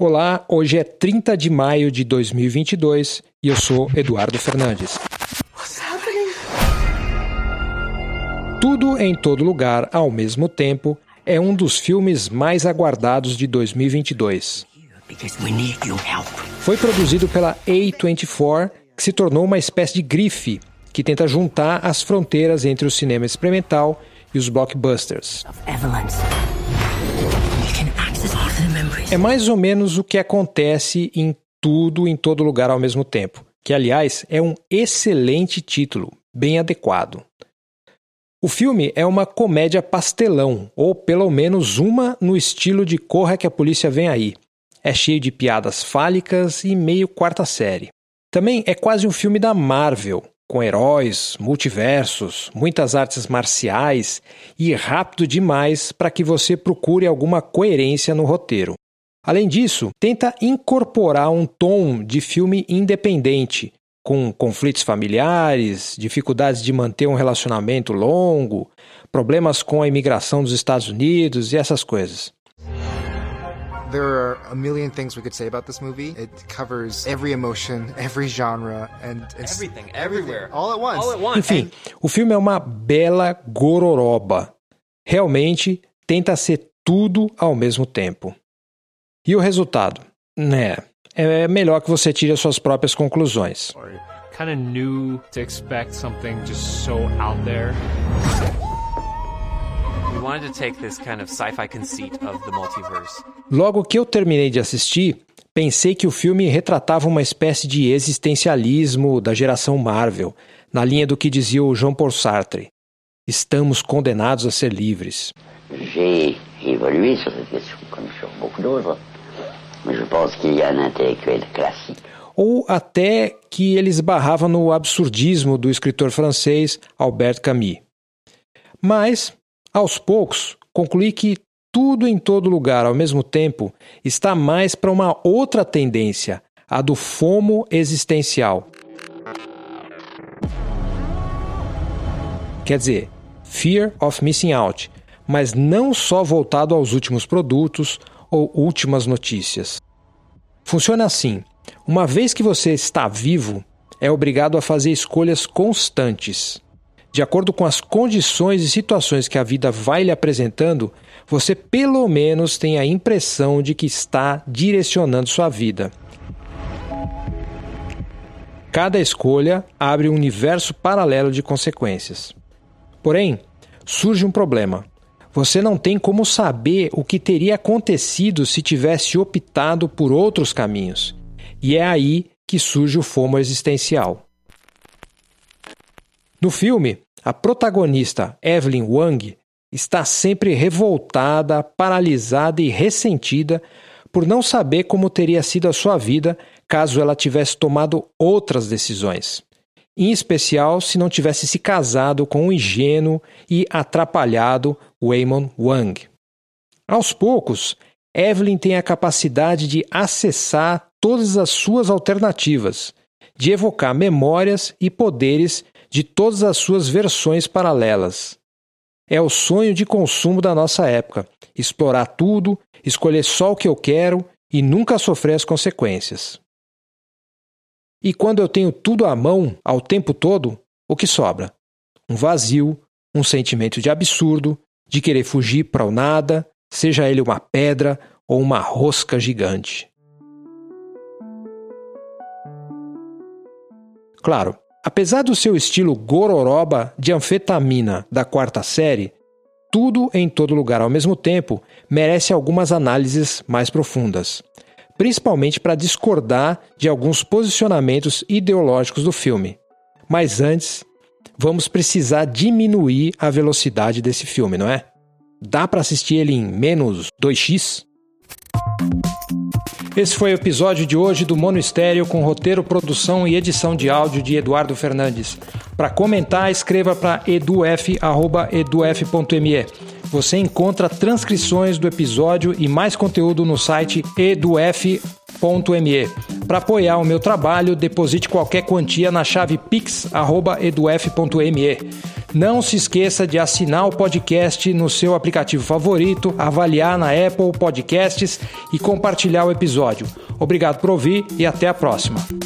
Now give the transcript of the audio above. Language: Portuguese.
Olá, hoje é 30 de maio de 2022 e eu sou Eduardo Fernandes. Tudo em todo lugar ao mesmo tempo é um dos filmes mais aguardados de 2022. Foi produzido pela A24, que se tornou uma espécie de grife que tenta juntar as fronteiras entre o cinema experimental e os blockbusters. É mais ou menos o que acontece em tudo, em todo lugar ao mesmo tempo, que aliás é um excelente título, bem adequado. O filme é uma comédia pastelão, ou pelo menos uma no estilo de Corra que a polícia vem aí. É cheio de piadas fálicas e meio quarta série. Também é quase um filme da Marvel, com heróis, multiversos, muitas artes marciais e rápido demais para que você procure alguma coerência no roteiro. Além disso, tenta incorporar um tom de filme independente, com conflitos familiares, dificuldades de manter um relacionamento longo, problemas com a imigração dos Estados Unidos e essas coisas. There are a million things we could say about this movie. It covers every emotion, every genre, and everything, everywhere, all at once. All at once. Enfim, o filme é uma bela gororoba. Realmente tenta ser tudo ao mesmo tempo. E o resultado? Né, é melhor que você tire as suas próprias conclusões. Kind of new to expect something just so out there. Logo que eu terminei de assistir, pensei que o filme retratava uma espécie de existencialismo da geração Marvel, na linha do que dizia o Jean Paul Sartre. Estamos condenados a ser livres. J'ai évolué sur cette question, comme sur beaucoup d'autres. Je pense qu'il y a un intellectuel classique. Ou até que ele esbarrava no absurdismo do escritor francês Albert Camus. Mas, aos poucos, concluí que tudo em todo lugar ao mesmo tempo está mais para uma outra tendência, a do fomo existencial. Quer dizer, fear of missing out, mas não só voltado aos últimos produtos ou últimas notícias. Funciona assim: uma vez que você está vivo, é obrigado a fazer escolhas constantes. De acordo com as condições e situações que a vida vai lhe apresentando, você pelo menos tem a impressão de que está direcionando sua vida. Cada escolha abre um universo paralelo de consequências. Porém, surge um problema. Você não tem como saber o que teria acontecido se tivesse optado por outros caminhos. E é aí que surge o fomo existencial. No filme, a protagonista Evelyn Wang está sempre revoltada, paralisada e ressentida por não saber como teria sido a sua vida caso ela tivesse tomado outras decisões em especial se não tivesse se casado com o ingênuo e atrapalhado Waymon Wang. Aos poucos, Evelyn tem a capacidade de acessar todas as suas alternativas, de evocar memórias e poderes de todas as suas versões paralelas. É o sonho de consumo da nossa época: explorar tudo, escolher só o que eu quero e nunca sofrer as consequências. E quando eu tenho tudo à mão, ao tempo todo, o que sobra? Um vazio, um sentimento de absurdo, de querer fugir para o nada, seja ele uma pedra ou uma rosca gigante. Claro, apesar do seu estilo gororoba de anfetamina da quarta série, tudo em todo lugar ao mesmo tempo merece algumas análises mais profundas principalmente para discordar de alguns posicionamentos ideológicos do filme. Mas antes, vamos precisar diminuir a velocidade desse filme, não é? Dá para assistir ele em menos 2x? Esse foi o episódio de hoje do Mono Estéreo com roteiro, produção e edição de áudio de Eduardo Fernandes. Para comentar, escreva para eduf.eduf.me. Você encontra transcrições do episódio e mais conteúdo no site eduf.me. Para apoiar o meu trabalho, deposite qualquer quantia na chave pix.eduf.me. Não se esqueça de assinar o podcast no seu aplicativo favorito, avaliar na Apple Podcasts e compartilhar o episódio. Obrigado por ouvir e até a próxima.